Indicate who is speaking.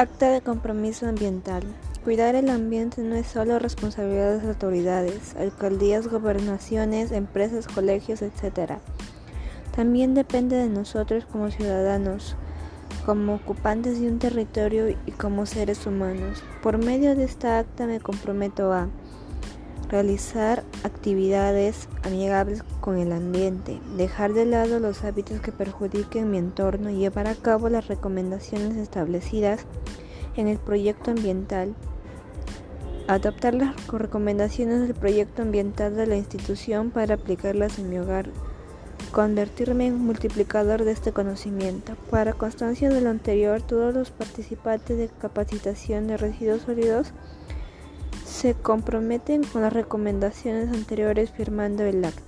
Speaker 1: Acta de compromiso ambiental. Cuidar el ambiente no es solo responsabilidad de las autoridades, alcaldías, gobernaciones, empresas, colegios, etc. También depende de nosotros como ciudadanos, como ocupantes de un territorio y como seres humanos. Por medio de esta acta me comprometo a realizar actividades amigables con el ambiente, dejar de lado los hábitos que perjudiquen mi entorno y llevar a cabo las recomendaciones establecidas en el proyecto ambiental, adoptar las recomendaciones del proyecto ambiental de la institución para aplicarlas en mi hogar, convertirme en multiplicador de este conocimiento. Para constancia de lo anterior, todos los participantes de capacitación de residuos sólidos se comprometen con las recomendaciones anteriores firmando el acta.